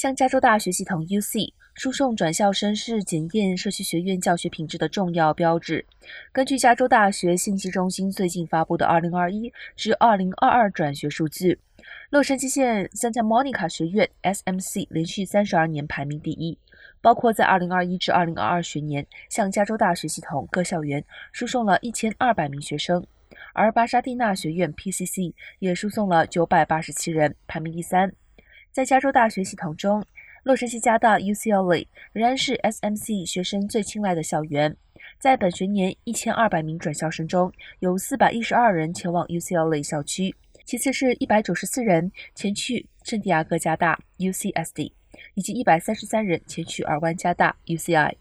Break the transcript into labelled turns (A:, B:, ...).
A: 向加州大学系统 （UC） 输送转校生是检验社区学院教学品质的重要标志。根据加州大学信息中心最近发布的2021至2022转学数据，洛杉矶县 Santa Monica 学院 （SMC） 连续三十二年排名第一，包括在2021至2022学年向加州大学系统各校园输送了一千二百名学生，而巴沙蒂纳学院 （PCC） 也输送了九百八十七人，排名第三。在加州大学系统中，洛杉矶加大 （UCLA） 仍然是 SMC 学生最青睐的校园。在本学年一千二百名转校生中，有四百一十二人前往 UCLA 校区，其次是一百九十四人前去圣地亚哥加大 （UCSD），以及一百三十三人前去尔湾加大 （UCI）。